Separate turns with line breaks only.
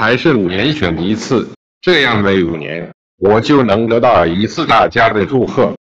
还是五年选一次这样的五年我就能得到一次大家的祝贺。